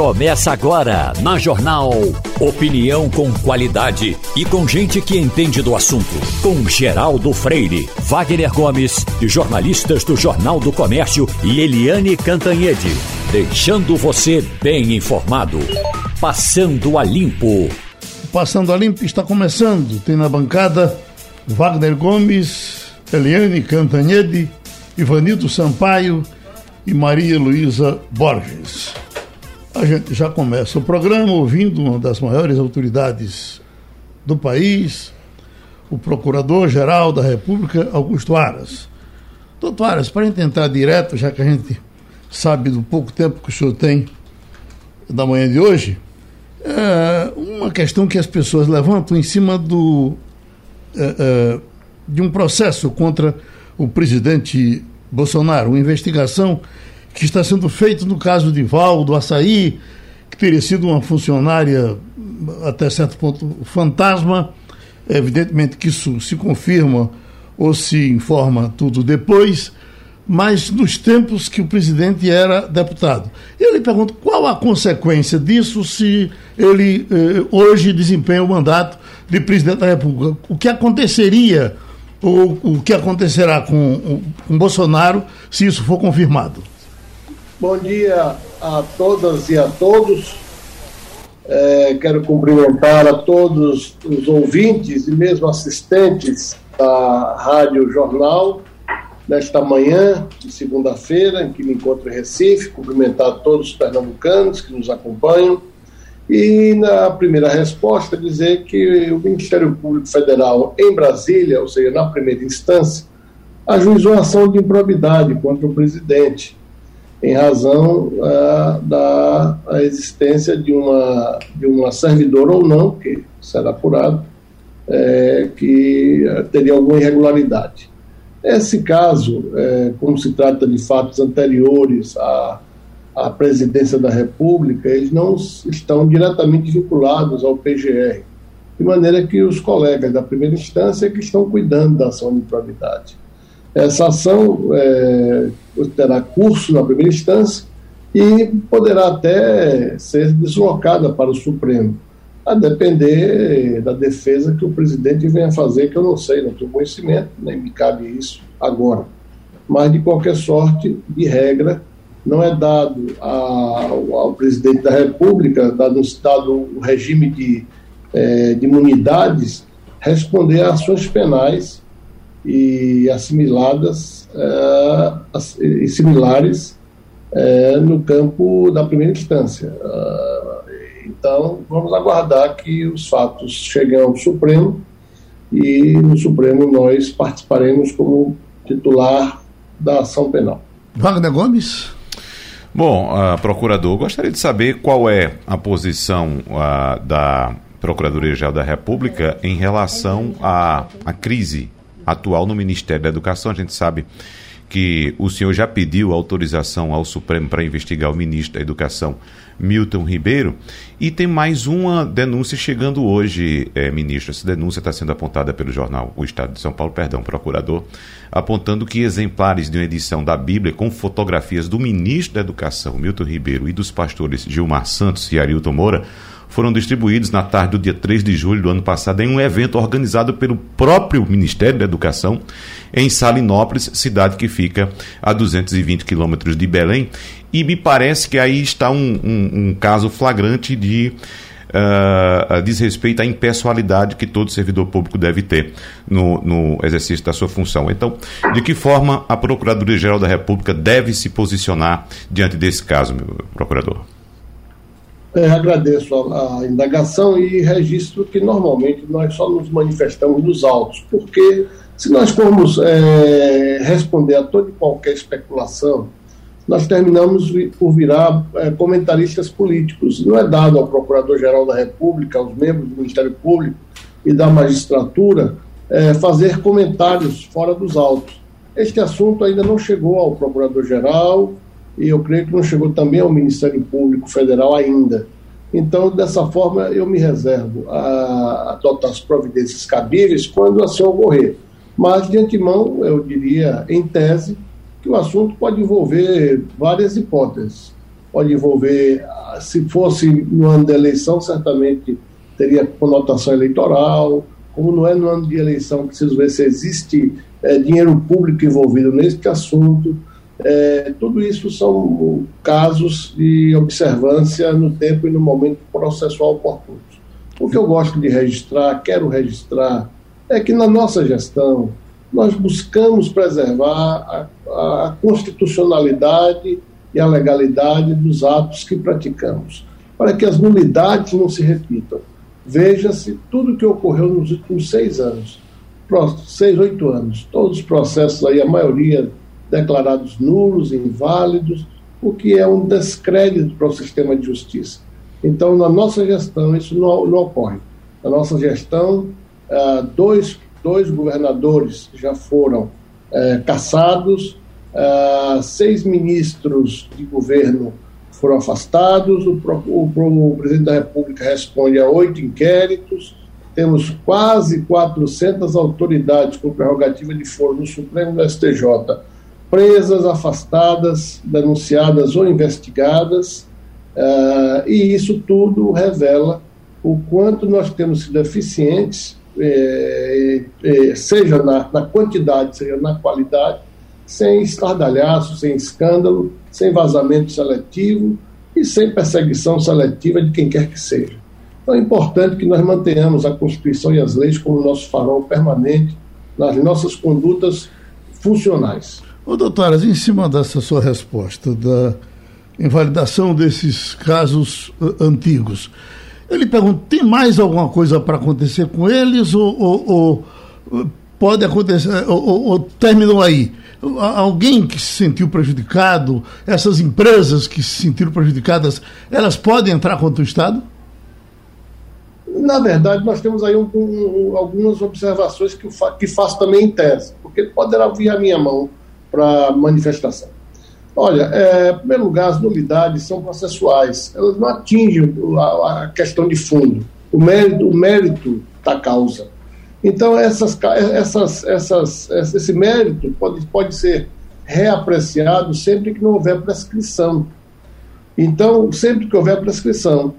Começa agora na Jornal. Opinião com qualidade e com gente que entende do assunto. Com Geraldo Freire, Wagner Gomes e jornalistas do Jornal do Comércio e Eliane Cantanhede. Deixando você bem informado. Passando a Limpo. Passando a Limpo está começando. Tem na bancada Wagner Gomes, Eliane Cantanhede, Ivanildo Sampaio e Maria Luísa Borges. A gente já começa o programa ouvindo uma das maiores autoridades do país, o Procurador-Geral da República, Augusto Aras. Doutor Aras, para a gente entrar direto, já que a gente sabe do pouco tempo que o senhor tem da manhã de hoje, é uma questão que as pessoas levantam em cima do, é, é, de um processo contra o presidente Bolsonaro, uma investigação que está sendo feita no caso de Valdo Açaí, que teria sido uma funcionária até certo ponto fantasma. Evidentemente que isso se confirma ou se informa tudo depois, mas nos tempos que o presidente era deputado. Eu lhe pergunto qual a consequência disso se ele eh, hoje desempenha o mandato de presidente da República. O que aconteceria ou o que acontecerá com, com Bolsonaro se isso for confirmado? Bom dia a todas e a todos. É, quero cumprimentar a todos os ouvintes e mesmo assistentes da Rádio Jornal nesta manhã de segunda-feira, em que me encontro em Recife, cumprimentar todos os pernambucanos que nos acompanham. E na primeira resposta dizer que o Ministério Público Federal em Brasília, ou seja, na primeira instância, ajuizou ação de improbidade contra o presidente, em razão uh, da existência de uma, de uma servidora ou não, que será apurado, é, que teria alguma irregularidade. Esse caso, é, como se trata de fatos anteriores a a presidência da República, eles não estão diretamente vinculados ao PGR, de maneira que os colegas da primeira instância é que estão cuidando da ação de improbidade. Essa ação é, terá curso na primeira instância e poderá até ser deslocada para o Supremo, a depender da defesa que o presidente venha fazer, que eu não sei, não tenho conhecimento, nem me cabe isso agora. Mas, de qualquer sorte, de regra, não é dado ao, ao presidente da República, dado, dado o regime de, é, de imunidades, responder a ações penais e assimiladas é, e similares é, no campo da primeira instância. Ah, então, vamos aguardar que os fatos cheguem ao Supremo e no Supremo nós participaremos como titular da ação penal. Wagner Gomes? Bom, uh, procurador, gostaria de saber qual é a posição uh, da Procuradoria-Geral da República em relação à, à crise atual no Ministério da Educação. A gente sabe que o senhor já pediu autorização ao Supremo para investigar o ministro da Educação, Milton Ribeiro, e tem mais uma denúncia chegando hoje, é, ministro. Essa denúncia está sendo apontada pelo jornal O Estado de São Paulo, perdão, procurador, apontando que exemplares de uma edição da Bíblia com fotografias do ministro da Educação, Milton Ribeiro, e dos pastores Gilmar Santos e Arilton Moura foram distribuídos na tarde do dia 3 de julho do ano passado em um evento organizado pelo próprio Ministério da Educação em Salinópolis, cidade que fica a 220 quilômetros de Belém. E me parece que aí está um, um, um caso flagrante de uh, desrespeito à impessoalidade que todo servidor público deve ter no, no exercício da sua função. Então, de que forma a Procuradoria-Geral da República deve se posicionar diante desse caso, meu procurador? É, agradeço a, a, indagação e registro que normalmente nós só nos manifestamos nos autos, porque se nós formos é, responder a toda e qualquer especulação, nós terminamos por virar é, comentaristas políticos. Não é dado ao Procurador-Geral da República, aos membros do Ministério Público e da magistratura é, fazer comentários fora dos autos. Este assunto ainda não chegou ao Procurador-Geral, e eu creio que não chegou também ao Ministério Público Federal ainda. Então, dessa forma, eu me reservo a adotar as providências cabíveis quando assim ocorrer. Mas, de antemão, eu diria, em tese, que o assunto pode envolver várias hipóteses. pode envolver, se fosse no ano de eleição, certamente teria conotação eleitoral, como não é no ano de eleição, preciso ver se existe é, dinheiro público envolvido neste assunto. É, tudo isso são casos de observância no tempo e no momento processual oportuno. O que eu gosto de registrar, quero registrar, é que na nossa gestão nós buscamos preservar a, a constitucionalidade e a legalidade dos atos que praticamos, para que as nulidades não se repitam. Veja-se tudo o que ocorreu nos últimos seis anos, seis, oito anos, todos os processos aí, a maioria declarados nulos, inválidos, o que é um descrédito para o sistema de justiça. Então, na nossa gestão, isso não, não ocorre. Na nossa gestão, ah, dois, dois governadores já foram eh, caçados, ah, seis ministros de governo foram afastados, o, o, o, presidente da República responde a oito inquéritos, temos quase 400 autoridades com prerrogativa de foro no Supremo do STJ presas, afastadas, denunciadas ou investigadas, uh, e isso tudo revela o quanto nós temos sido eficientes, eh, eh, seja na, na, quantidade, seja na qualidade, sem estardalhaço, sem escândalo, sem vazamento seletivo e sem perseguição seletiva de quem quer que seja. Então é importante que nós mantenhamos a Constituição e as leis como nosso farol permanente nas nossas condutas funcionais. Ô, doutoras, em cima dessa sua resposta, da invalidação desses casos uh, antigos, ele pergunta: tem mais alguma coisa para acontecer com eles ou, ou, ou uh, pode acontecer, ou, ou, terminou aí? Alguém que se sentiu prejudicado, essas empresas que se sentiram prejudicadas, elas podem entrar contra o Estado? Na verdade, nós temos aí um, um, algumas observações que, fa que faço também em tese, porque poderá vir à minha mão para manifestação. Olha, é, em primeiro lugar, as nulidades são processuais, elas não atingem a, a questão de fundo, o mérito, o mérito da causa. Então, essas, essas, essas, esse mérito pode, pode ser reapreciado sempre que não houver prescrição. Então, sempre que houver prescrição,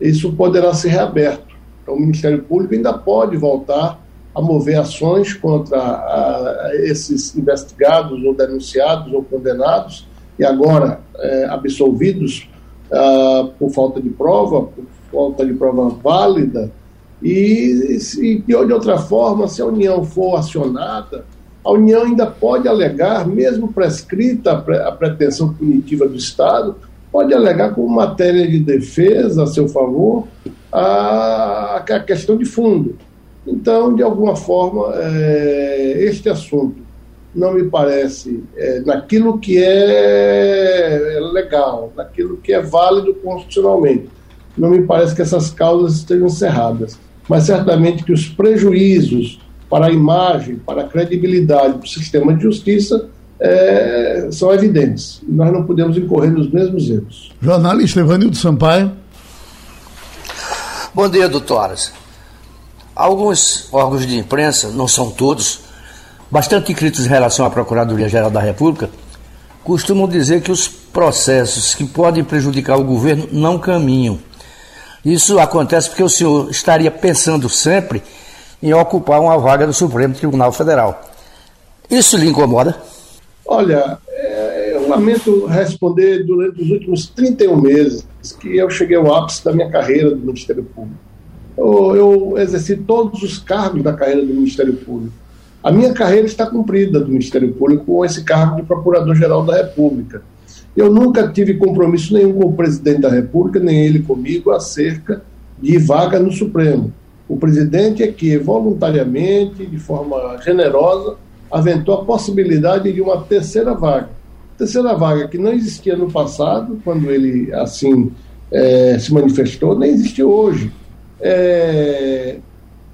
isso poderá ser reaberto. Então, o Ministério Público ainda pode voltar a mover ações contra a, esses investigados ou denunciados ou condenados e agora é, absolvidos uh, por falta de prova, por falta de prova válida, e, e de outra forma, se a União for acionada, a União ainda pode alegar, mesmo prescrita a, pre, a pretensão punitiva do Estado, pode alegar como matéria de defesa a seu favor a, a questão de fundo. Então, de alguma forma, é, este assunto não me parece é, naquilo que é legal, naquilo que é válido constitucionalmente. Não me parece que essas causas estejam cerradas, mas certamente que os prejuízos para a imagem, para a credibilidade do sistema de justiça é, são evidentes. Nós não podemos incorrer nos mesmos erros. Jornalista Evanildo Sampaio. Bom dia, doutoras. Alguns órgãos de imprensa, não são todos, bastante críticos em relação à Procuradoria-Geral da República, costumam dizer que os processos que podem prejudicar o governo não caminham. Isso acontece porque o senhor estaria pensando sempre em ocupar uma vaga no Supremo Tribunal Federal. Isso lhe incomoda? Olha, é, eu lamento responder durante os últimos 31 meses que eu cheguei ao ápice da minha carreira no Ministério Público eu, eu exerci todos os cargos da carreira do Ministério Público. A minha carreira está cumprida do Ministério Público com esse cargo de Procurador-Geral da República. Eu nunca tive compromisso nenhum com o presidente da República, nem ele comigo, acerca de vaga no Supremo. O presidente é que, voluntariamente, de forma generosa, aventou a possibilidade de uma terceira vaga. Terceira vaga que não existia no passado, quando ele assim é, se manifestou, nem existe hoje. É,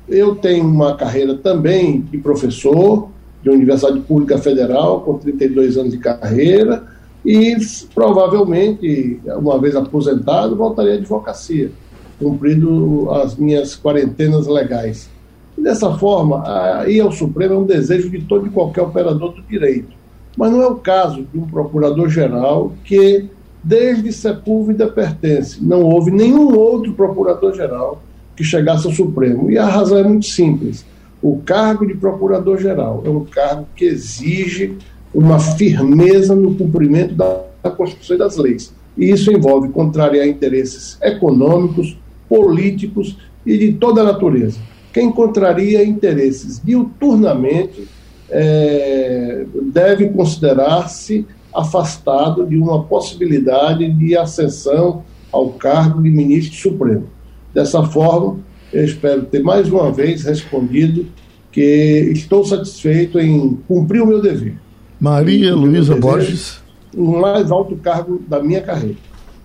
eu tenho uma carreira também de professor de Universidade Pública Federal, com 32 anos de carreira, e provavelmente, uma vez aposentado, voltaria à advocacia, cumprindo as minhas quarentenas legais. E dessa forma, ir ao Supremo é um desejo de todo e qualquer operador do direito. Mas não é o caso de um procurador-geral que desde Sepúlveda pertence. Não houve nenhum outro procurador-geral que chegasse ao Supremo. E a razão é muito simples. O cargo de procurador-geral é um cargo que exige uma firmeza no cumprimento da, Constituição e das leis. E isso envolve contrariar interesses econômicos, políticos e de toda natureza. Quem contraria interesses diuturnamente é, deve considerar-se afastado de uma possibilidade de ascensão ao cargo de ministro supremo. Dessa forma, eu espero ter mais uma vez respondido que estou satisfeito em cumprir o meu dever. Maria Luísa Borges. O mais alto cargo da minha carreira.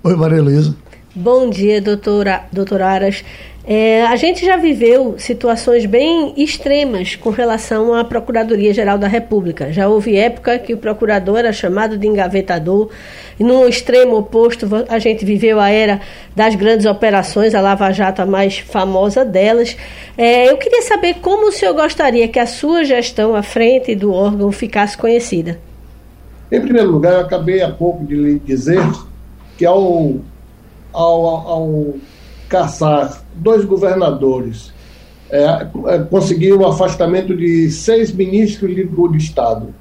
Oi, Maria Luísa. Bom dia, doutora, doutora Aras. É, a gente já viveu situações bem extremas com relação à Procuradoria-Geral da República. Já houve época que o procurador era chamado de engavetador, e no extremo oposto, a gente viveu a era das grandes operações, a Lava Jato, a mais famosa delas. É, eu queria saber como o senhor gostaria que a sua gestão à frente do órgão ficasse conhecida. Em primeiro lugar, eu acabei há pouco de lhe dizer que ao, ao, ao caçar dois governadores, é, é, conseguir o afastamento de seis ministros do Estado,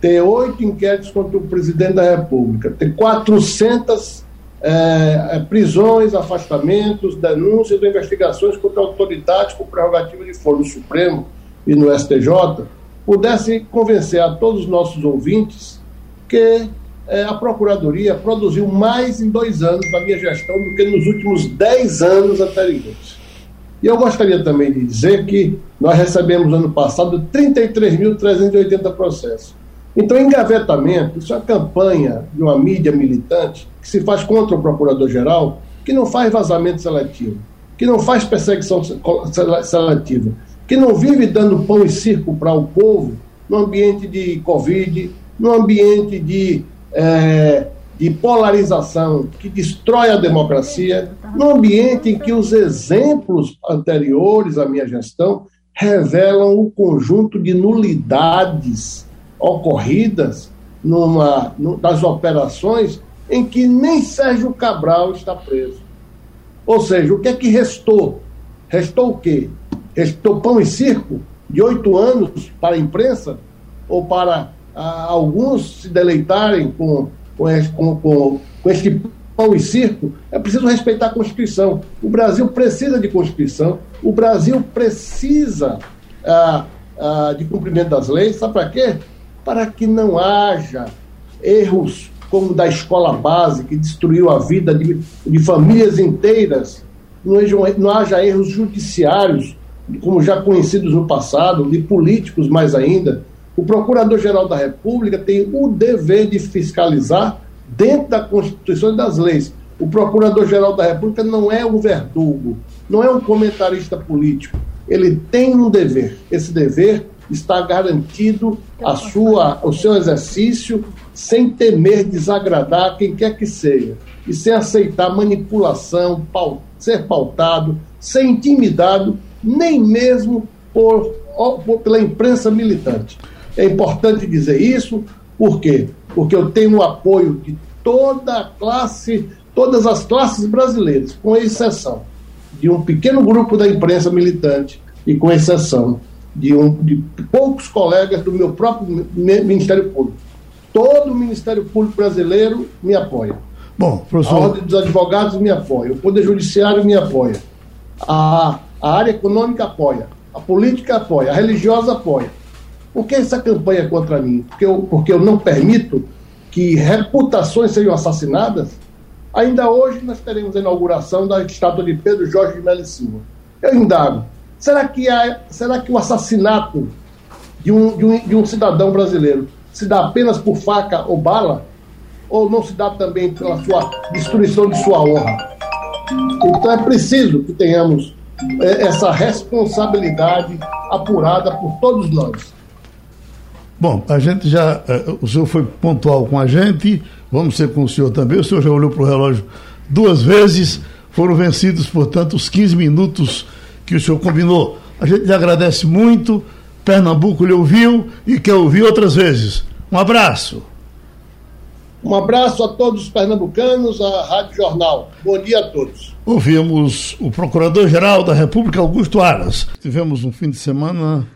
ter oito inquéritos contra o presidente da República, ter 400 é, é, prisões, afastamentos, denúncias investigações contra autoridades com prerrogativa de foro no Supremo e no STJ, pudesse convencer a todos os nossos ouvintes que a Procuradoria produziu mais em dois anos da minha gestão do que nos últimos dez anos anteriores. E eu gostaria também de dizer que nós recebemos ano passado 33.380 processos. Então, engavetamento, isso é uma campanha de uma mídia militante que se faz contra o procurador-geral, que não faz vazamento seletivo, que não faz perseguição seletiva, que não vive dando pão e circo para o povo no ambiente de Covid, no ambiente de é, de polarização que destrói a democracia, num ambiente em que os exemplos anteriores à minha gestão revelam o conjunto de nulidades ocorridas numa, das operações em que nem Sérgio Cabral está preso. Ou seja, o que é que restou? Restou o quê? Restou pão e circo de oito anos para a imprensa ou para alguns se deleitarem com, com, com, com este pão e circo, é preciso respeitar a Constituição. O Brasil precisa de Constituição, o Brasil precisa de cumprimento das leis, sabe para quê? Para que não haja erros como da escola base, que destruiu a vida de, de famílias inteiras, não, não haja erros judiciários, como já conhecidos no passado, de políticos mais ainda, o Procurador-Geral da República tem o dever de fiscalizar dentro da Constituição e das leis. O Procurador-Geral da República não é um verdugo, não é um comentarista político. Ele tem um dever. Esse dever está garantido a sua, o seu exercício sem temer desagradar quem quer que seja e sem aceitar manipulação, ser pautado, ser intimidado, nem mesmo por, por pela imprensa militante. É importante dizer isso, por quê? Porque eu tenho o apoio de toda a classe, todas as classes brasileiras, com exceção de um pequeno grupo da imprensa militante e com exceção de, um, de poucos colegas do meu próprio Ministério Público. Todo o Ministério Público brasileiro me apoia. Bom, professor... A Ordem dos Advogados me apoia, o Poder Judiciário me apoia, a, a área econômica apoia, a política apoia, a religiosa apoia. Por que essa campanha contra mim? Porque eu, porque eu não permito que reputações sejam assassinadas? Ainda hoje nós teremos a inauguração da estátua de Pedro Jorge de Melo Silva. Eu indago, será que, há, será que o assassinato de um, de, um, de um cidadão brasileiro se dá apenas por faca ou bala? Ou não se dá também pela sua destruição de sua honra? Então é preciso que tenhamos é, essa responsabilidade apurada por todos nós. Bom, a gente já. Uh, o senhor foi pontual com a gente, vamos ser com o senhor também. O senhor já olhou para o relógio duas vezes, foram vencidos, portanto, os 15 minutos que o senhor combinou. A gente lhe agradece muito. Pernambuco lhe ouviu e quer ouvir outras vezes. Um abraço. Um abraço a todos os pernambucanos, a Rádio Jornal. Bom dia a todos. Ouvimos o Procurador-Geral da República, Augusto Aras. Tivemos um fim de semana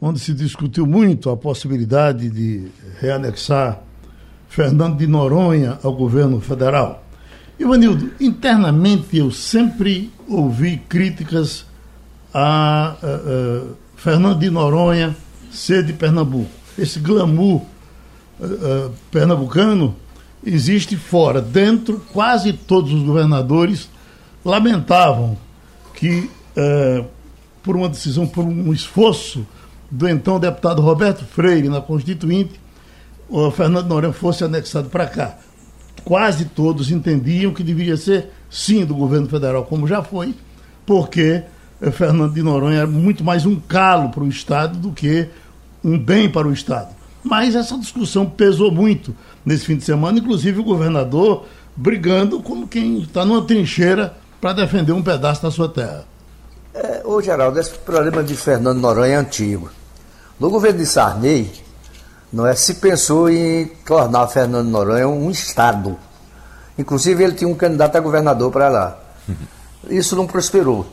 onde se discutiu muito a possibilidade de reanexar Fernando de Noronha ao governo federal. Ivanildo, internamente eu sempre ouvi críticas a, a, a Fernando de Noronha ser de Pernambuco. Esse glamour a, pernambucano existe fora. Dentro, quase todos os governadores lamentavam que, eh, por uma decisão, por um esforço do então deputado Roberto Freire na Constituinte, o Fernando Noronha fosse anexado para cá. Quase todos entendiam que deveria ser sim do governo federal, como já foi, porque eh, Fernando de Noronha era muito mais um calo para o Estado do que um bem para o Estado. Mas essa discussão pesou muito nesse fim de semana, inclusive o governador brigando como quem está numa trincheira para defender um pedaço da sua terra. É, ô Geraldo, esse problema de Fernando Noronha é antigo. No governo de Sarney, não é, se pensou em tornar Fernando Noronha um Estado. Inclusive, ele tinha um candidato a governador para lá. Isso não prosperou.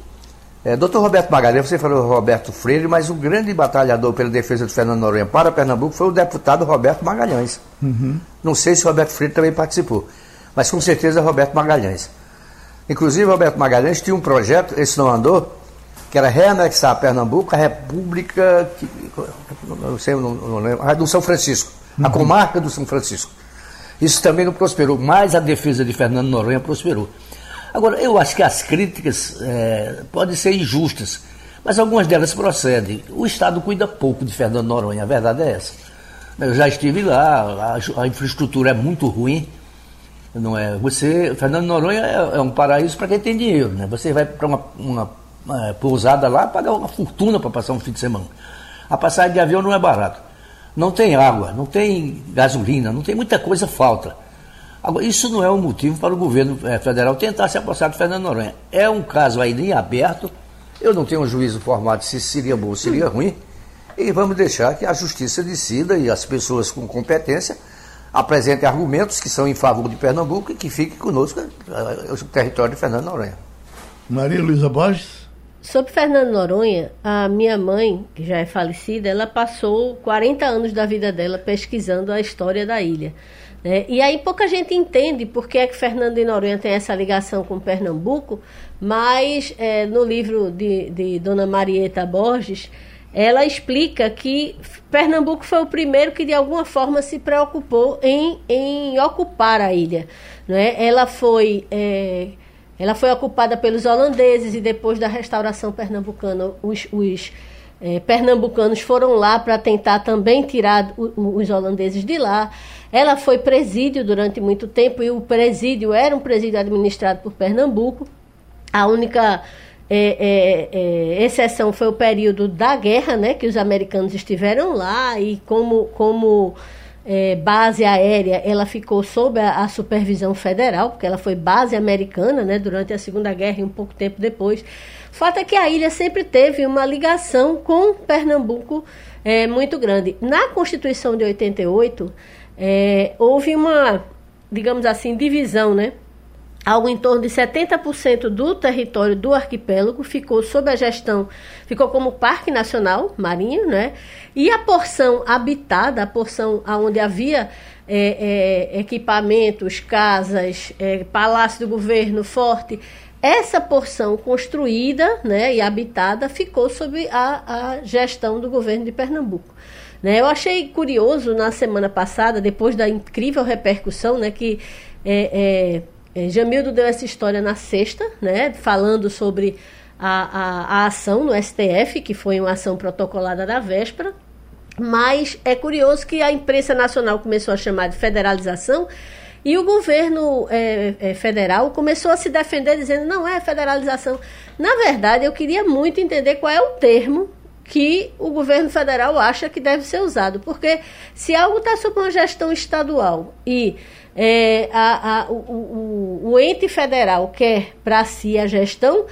É, doutor Roberto Magalhães, você falou Roberto Freire, mas o grande batalhador pela defesa de Fernando Noronha para Pernambuco foi o deputado Roberto Magalhães. Uhum. Não sei se Roberto Freire também participou, mas com certeza Roberto Magalhães. Inclusive, Roberto Magalhães tinha um projeto, esse não andou, que era reanexar Pernambuco à República, que, não sei, não, não lembro, do São Francisco, uhum. a comarca do São Francisco. Isso também não prosperou, mas a defesa de Fernando Noronha prosperou. Agora, eu acho que as críticas é, podem ser injustas, mas algumas delas procedem. O Estado cuida pouco de Fernando Noronha, a verdade é essa. Eu já estive lá, a, a infraestrutura é muito ruim, não é? Você, Fernando Noronha é, é um paraíso para quem tem dinheiro, né? Você vai para uma, uma, é, pousada lá pagar uma fortuna para passar um fim de semana. A passagem de avião não é barato. Não tem água, não tem gasolina, não tem muita coisa falta. Agora, isso não é um motivo para o governo é, federal tentar se aproximar de Fernando Noronha. É um caso ainda em aberto. Eu não tenho um juízo formado se seria bom ou seria ruim. E vamos deixar que a justiça decida e as pessoas com competência apresente argumentos que são em favor de Pernambuco e que fique conosco eh, o território de Fernando Noronha. Maria Luísa Borges. Sobre Fernando Noronha, a minha mãe, que já é falecida, ela passou 40 anos da vida dela pesquisando a história da ilha. Né? E aí pouca gente entende por que é que Fernando de Noronha tem essa ligação com Pernambuco, mas é, no livro de, de Dona Marieta Borges, ela explica que Pernambuco foi o primeiro que de alguma forma se preocupou em, em ocupar a ilha. Né? Ela foi é, ela foi ocupada pelos holandeses e depois da restauração pernambucana os, os é, pernambucanos foram lá para tentar também tirar o, os holandeses de lá. Ela foi presídio durante muito tempo e o presídio era um presídio administrado por Pernambuco. A única é, é, é, exceção foi o período da guerra, né, que os americanos estiveram lá e como, como é, base aérea ela ficou sob a, a, supervisão federal, porque ela foi base americana né, durante a Segunda Guerra e um pouco tempo depois. Fato é que a ilha sempre teve uma ligação com Pernambuco é, muito grande. Na Constituição de 88, é, houve uma, digamos assim, divisão, né? Algo em torno de 70% do território do arquipélago ficou sob a gestão, ficou como Parque Nacional Marinho, né? E a porção habitada, a porção onde havia é, é, equipamentos, casas, é, palácio do governo, forte, essa porção construída né, e habitada ficou sob a, a gestão do governo de Pernambuco. Né? Eu achei curioso na semana passada, depois da incrível repercussão né, que é, é, Jamildo deu essa história na sexta, né, falando sobre a, a, a, ação no STF, que foi uma ação protocolada da véspera. Mas é curioso que a imprensa nacional começou a chamar de federalização e o governo é, é, federal começou a se defender dizendo não é federalização. Na verdade, eu queria muito entender qual é o termo que o governo federal acha que deve ser usado. Porque se algo está sob uma gestão estadual e é, a, a, o, o, o, ente federal quer para si a gestão,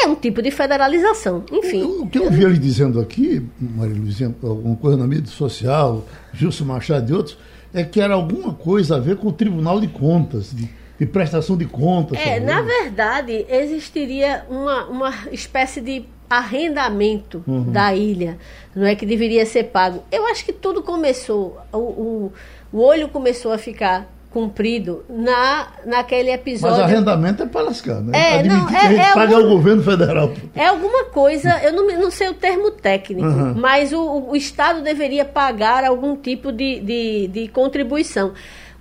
é um tipo de federalização. Enfim. O, que eu vi ele dizendo aqui, Maria Luizinha, alguma coisa na mídia social, Gilson Machado e outros, é que era alguma coisa a ver com o Tribunal de Contas, de, de prestação de contas. É, na verdade, existiria uma, uma espécie de arrendamento uhum. da ilha, não é que deveria ser pago. Eu acho que tudo começou, o, o, o olho começou a ficar cumprido na, naquele episódio. Mas arrendamento é para lascar, né? É, Admitir não, é, que a gente é paga algum, governo federal. É alguma coisa, eu não, não sei o termo técnico, uhum. mas o, o Estado deveria pagar algum tipo de, de, de contribuição.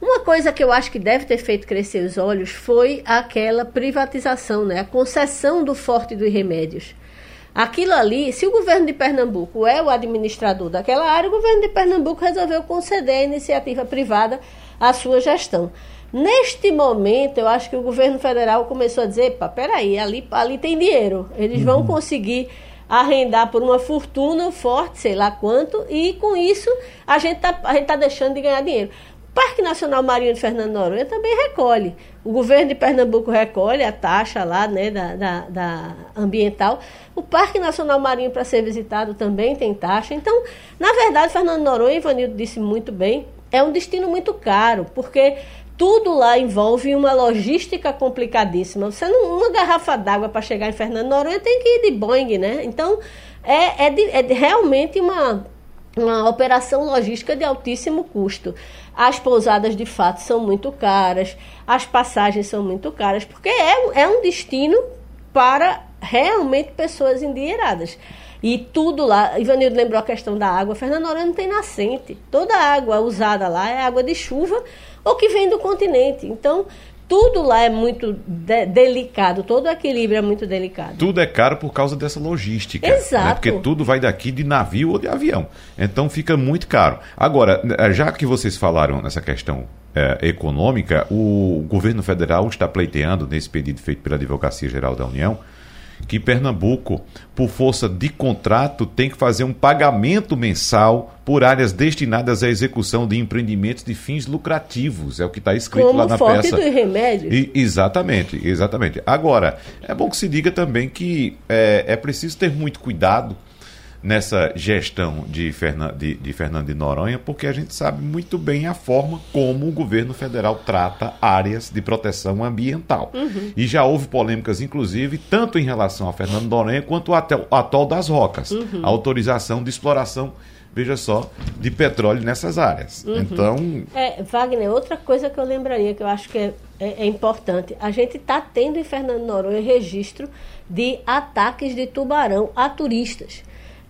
Uma coisa que eu acho que deve ter feito crescer os olhos foi aquela privatização, né? a concessão do Forte dos Remédios. Aquilo ali, se o governo de Pernambuco é o administrador daquela área, o governo de Pernambuco resolveu conceder à iniciativa privada a sua gestão. Neste momento, eu acho que o governo federal começou a dizer: pá, peraí, ali, ali tem dinheiro, eles vão uhum. conseguir arrendar por uma fortuna forte, sei lá quanto, e com isso a gente está tá deixando de ganhar dinheiro. Parque Nacional Marinho de Fernando Noronha também recolhe. O governo de Pernambuco recolhe a taxa lá, né, da, da, da ambiental. O Parque Nacional Marinho para ser visitado também tem taxa. Então, na verdade, Fernando Noronha, Ivanildo disse muito bem, é um destino muito caro, porque tudo lá envolve uma logística complicadíssima. Você não, uma garrafa d'água para chegar em Fernando Noronha tem que ir de Boeing, né? Então, é, é, de, é realmente uma uma operação logística de altíssimo custo. As pousadas de fato são muito caras, as passagens são muito caras, porque é, é um destino para realmente pessoas endinheiradas. E tudo lá, Ivanildo lembrou a questão da água, Fernando Noronha não tem nascente. Toda a água usada lá é água de chuva ou que vem do continente. Então, tudo lá é muito de delicado, todo o equilíbrio é muito delicado. Tudo é caro por causa dessa logística. Né? Exato. Né? Porque tudo vai daqui de navio ou de avião. Então fica muito caro. Agora, eh, já que vocês falaram nessa questão é, econômica, o governo federal está pleiteando, nesse pedido feito pela Advocacia Geral da União, que Pernambuco, por força de contrato, tem que fazer um pagamento mensal por áreas destinadas à execução de empreendimentos de fins lucrativos. É o que está escrito Como lá na peça. dos remédios. E, exatamente, exatamente. Agora, é bom que se diga também que é, é preciso ter muito cuidado nessa gestão de, Fernan, de, de Fernando de Noronha, porque a gente sabe muito bem a forma como o governo federal trata áreas de proteção ambiental. Uhum. E já houve polêmicas, inclusive, tanto em relação a Fernando de Noronha quanto ao atol das rocas. Uhum. A autorização de exploração veja só, de petróleo nessas áreas. Uhum. Então. É, Wagner, outra coisa que eu lembraria, que eu acho que é, é, é importante, a gente está tendo em Fernando Noronha registro de ataques de tubarão a turistas.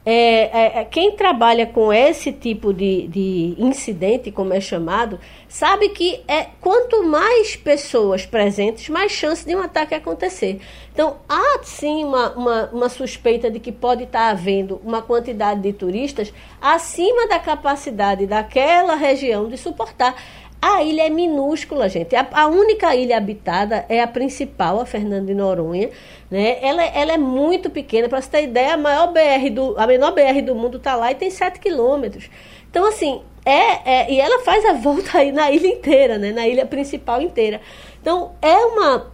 É, é, é, quem trabalha com esse tipo de, de incidente, como é chamado, sabe que é quanto mais pessoas presentes, mais chance de um ataque acontecer. Então, há sim uma, uma, uma suspeita de que pode estar havendo uma quantidade de turistas acima da capacidade daquela região de suportar. A ilha é minúscula, gente. A, a, única ilha habitada é a principal, a Fernando de Noronha. Né? Ela, ela é muito pequena. Para você ter ideia, a, maior BR do, a menor BR do mundo está lá e tem 7 quilômetros. Então, assim, é, é, e ela faz a volta aí na ilha inteira, né? na ilha principal inteira. Então, é uma,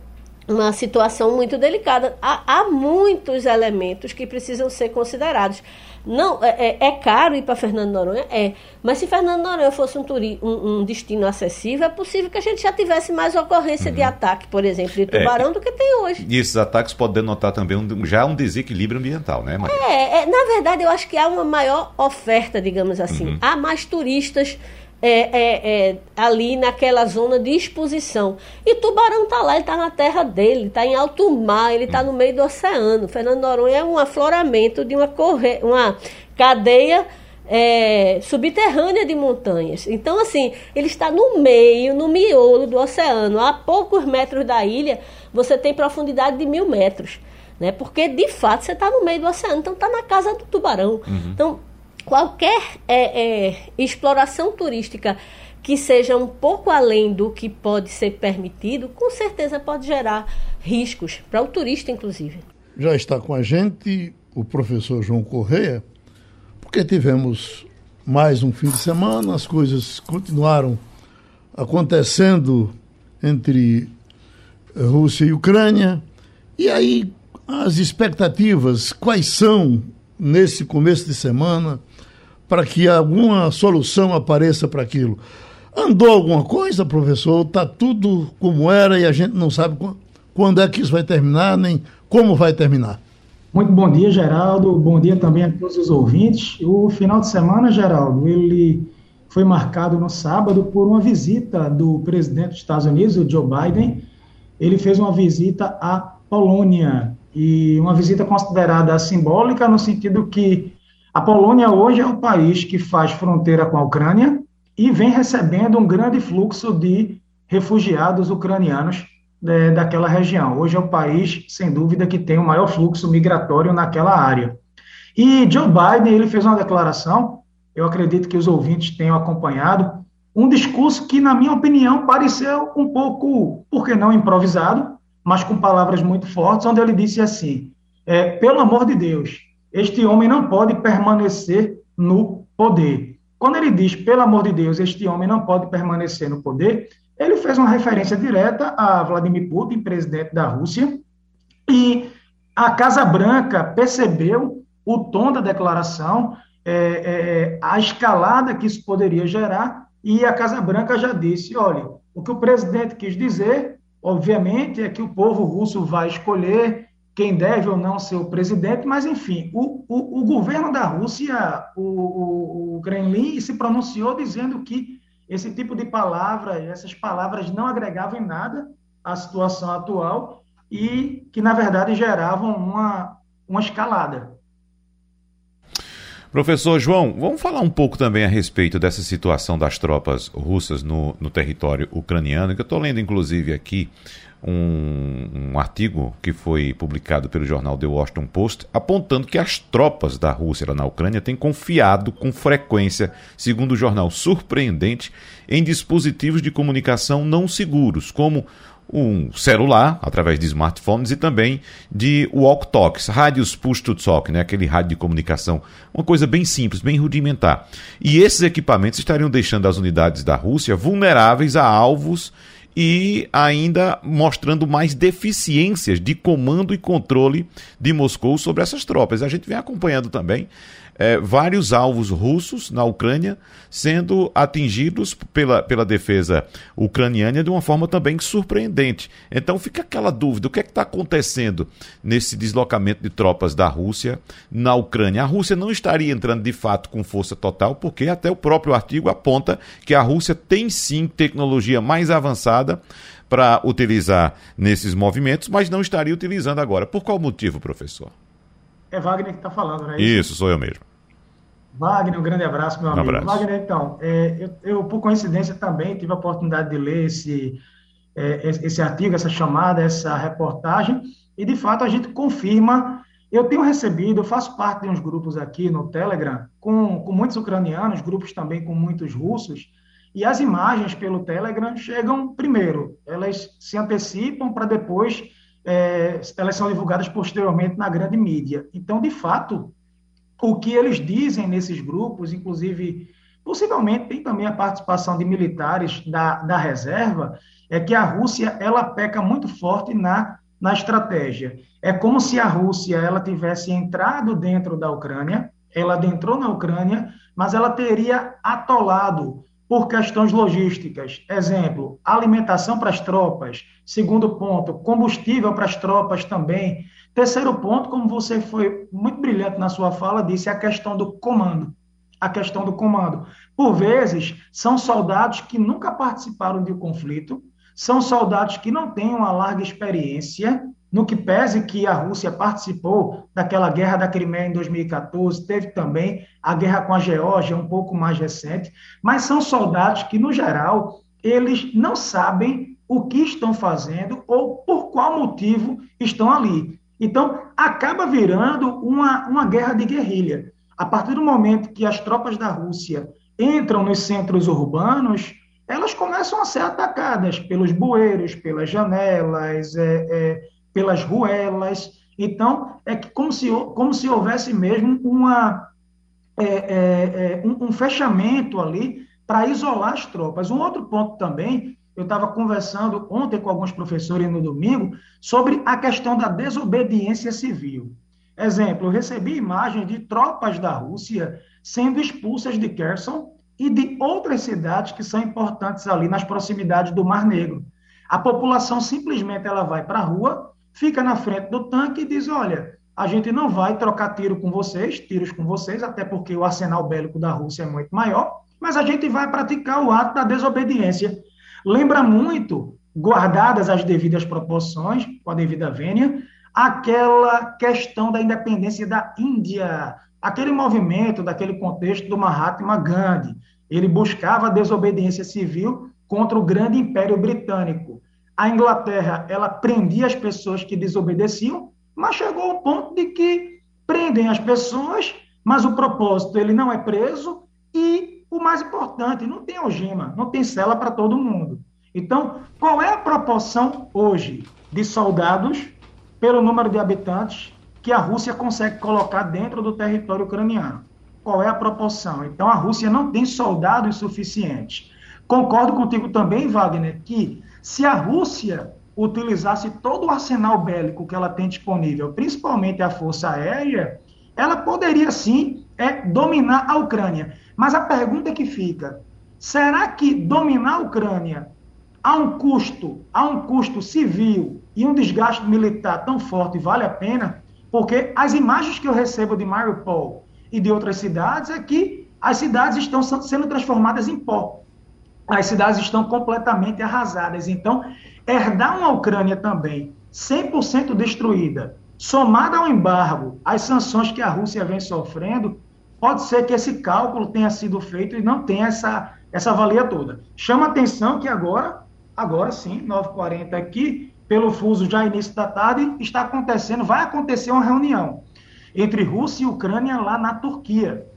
uma situação muito delicada. Há, há muitos elementos que precisam ser considerados. Não, é, é, é caro ir para Fernando Noronha? É. Mas se Fernando Noronha fosse um, turi, um, um, destino acessível, é possível que a gente já tivesse mais ocorrência uhum. de ataque, por exemplo, de tubarão é, do que tem hoje. E esses ataques podem denotar também um, já um desequilíbrio ambiental, né, Maria? É, é, na verdade, eu acho que há uma maior oferta, digamos assim. Uhum. Há mais turistas é, é, é, ali naquela zona de exposição. E Tubarão está lá, ele está na terra dele, está em alto mar, ele está no meio do oceano. Fernando Noronha é um afloramento de uma, corre... uma cadeia é, subterrânea de montanhas. Então, assim, ele está no meio, no miolo do oceano. A poucos metros da ilha, você tem profundidade de mil metros. Né? Porque, de fato, você está no meio do oceano, então está na casa do tubarão. Uhum. Então, qualquer é, é, exploração turística que seja um pouco além do que pode ser permitido, com certeza pode gerar riscos para o turista, inclusive. Já está com a gente o professor João Correia, porque tivemos mais um fim de semana, as coisas continuaram acontecendo entre Rússia e Ucrânia, e aí as expectativas, quais são nesse começo de semana? Para que alguma solução apareça para aquilo. Andou alguma coisa, professor? Está tudo como era e a gente não sabe quando é que isso vai terminar, nem como vai terminar. Muito bom dia, Geraldo. Bom dia também a todos os ouvintes. O final de semana, Geraldo, ele foi marcado no sábado por uma visita do presidente dos Estados Unidos, o Joe Biden. Ele fez uma visita à Polônia e uma visita considerada simbólica no sentido que a Polônia hoje é o país que faz fronteira com a Ucrânia e vem recebendo um grande fluxo de refugiados ucranianos é, daquela região. Hoje é o país, sem dúvida, que tem o maior fluxo migratório naquela área. E Joe Biden ele fez uma declaração, eu acredito que os ouvintes tenham acompanhado, um discurso que, na minha opinião, pareceu um pouco, por que não improvisado, mas com palavras muito fortes, onde ele disse assim: é, pelo amor de Deus, este homem não pode permanecer no poder. Quando ele diz, pelo amor de Deus, este homem não pode permanecer no poder, ele fez uma referência direta a Vladimir Putin, presidente da Rússia, e a Casa Branca percebeu o tom da declaração, é, é, a escalada que isso poderia gerar, e a Casa Branca já disse: olha, o que o presidente quis dizer, obviamente, é que o povo russo vai escolher quem deve ou não ser o presidente, mas, enfim, o, o, o governo da Rússia, o, o, o Kremlin, se pronunciou dizendo que esse tipo de palavra, essas palavras não agregavam em nada à situação atual e que, na verdade, geravam uma, uma escalada. Professor João, vamos falar um pouco também a respeito dessa situação das tropas russas no, no território ucraniano, que eu estou lendo, inclusive, aqui um, um, artigo que foi publicado pelo jornal The Washington Post, apontando que as tropas da Rússia na Ucrânia têm confiado com frequência, segundo o jornal surpreendente, em dispositivos de comunicação não seguros, como um celular, através de smartphones e também de walk-talks, rádios push-to-talk, né? aquele rádio de comunicação, uma coisa bem simples, bem rudimentar. E esses equipamentos estariam deixando as unidades da Rússia vulneráveis a alvos e ainda mostrando mais deficiências de comando e controle de Moscou sobre essas tropas. A gente vem acompanhando também é, vários alvos russos na Ucrânia sendo atingidos pela, pela defesa ucraniana de uma forma também surpreendente. Então fica aquela dúvida: o que é que está acontecendo nesse deslocamento de tropas da Rússia na Ucrânia? A Rússia não estaria entrando de fato com força total, porque até o próprio artigo aponta que a Rússia tem sim tecnologia mais avançada para utilizar nesses movimentos, mas não estaria utilizando agora. Por qual motivo, professor? É Wagner que está falando, né? Isso, sou eu mesmo. Wagner, um grande abraço, meu um amigo. Abraço. Wagner, então, é, eu, eu, por coincidência, também tive a oportunidade de ler esse, é, esse artigo, essa chamada, essa reportagem, e de fato a gente confirma. Eu tenho recebido, eu faço parte de uns grupos aqui no Telegram, com, com muitos ucranianos, grupos também com muitos russos, e as imagens pelo Telegram chegam primeiro, elas se antecipam para depois é, elas são divulgadas posteriormente na grande mídia. Então, de fato, o que eles dizem nesses grupos, inclusive, possivelmente tem também a participação de militares da, da reserva, é que a Rússia ela peca muito forte na, na estratégia. É como se a Rússia ela tivesse entrado dentro da Ucrânia, ela adentrou na Ucrânia, mas ela teria atolado por questões logísticas. Exemplo, alimentação para as tropas. Segundo ponto, combustível para as tropas também. Terceiro ponto, como você foi muito brilhante na sua fala, disse a questão do comando. A questão do comando. Por vezes, são soldados que nunca participaram de um conflito, são soldados que não têm uma larga experiência no que pese que a Rússia participou daquela guerra da Crimeia em 2014, teve também a guerra com a Geórgia, um pouco mais recente, mas são soldados que, no geral, eles não sabem o que estão fazendo ou por qual motivo estão ali. Então, acaba virando uma, uma guerra de guerrilha. A partir do momento que as tropas da Rússia entram nos centros urbanos, elas começam a ser atacadas pelos bueiros, pelas janelas, é, é, pelas ruelas. Então, é como se, como se houvesse mesmo uma, é, é, é um, um, fechamento ali para isolar as tropas. Um outro ponto também, eu estava conversando ontem com alguns professores no domingo sobre a questão da desobediência civil. Exemplo, eu recebi imagens de tropas da Rússia sendo expulsas de Kherson e de outras cidades que são importantes ali nas proximidades do Mar Negro. A população simplesmente ela vai para a rua, fica na frente do tanque e diz: olha, a gente não vai trocar tiro com vocês, tiros com vocês, até porque o arsenal bélico da Rússia é muito maior, mas a gente vai praticar o ato da desobediência. Lembra muito, guardadas as devidas proporções, com a devida vênia, aquela questão da independência da Índia, aquele movimento, daquele contexto do Mahatma Gandhi. Ele buscava a desobediência civil contra o grande império britânico. A Inglaterra, ela prendia as pessoas que desobedeciam, mas chegou ao ponto de que prendem as pessoas, mas o propósito ele não é preso e o mais importante, não tem algema, não tem cela para todo mundo. Então, qual é a proporção hoje de soldados pelo número de habitantes que a Rússia consegue colocar dentro do território ucraniano? Qual é a proporção? Então, a Rússia não tem soldados suficientes. Concordo contigo também, Wagner, que se a Rússia utilizasse todo o arsenal bélico que ela tem disponível, principalmente a força aérea, ela poderia sim é, dominar a Ucrânia. Mas a pergunta que fica: será que dominar a Ucrânia há um custo, há um custo civil e um desgaste militar tão forte vale a pena? Porque as imagens que eu recebo de Mariupol e de outras cidades é que as cidades estão sendo transformadas em pó. As cidades estão completamente arrasadas. Então, herdar uma Ucrânia também 100% destruída, somada ao embargo, às sanções que a Rússia vem sofrendo, pode ser que esse cálculo tenha sido feito e não tenha essa, essa valia toda. Chama atenção que agora Agora sim, 9h40 aqui, pelo fuso já início da tarde, está acontecendo, vai acontecer uma reunião entre Rússia e Ucrânia lá na Turquia.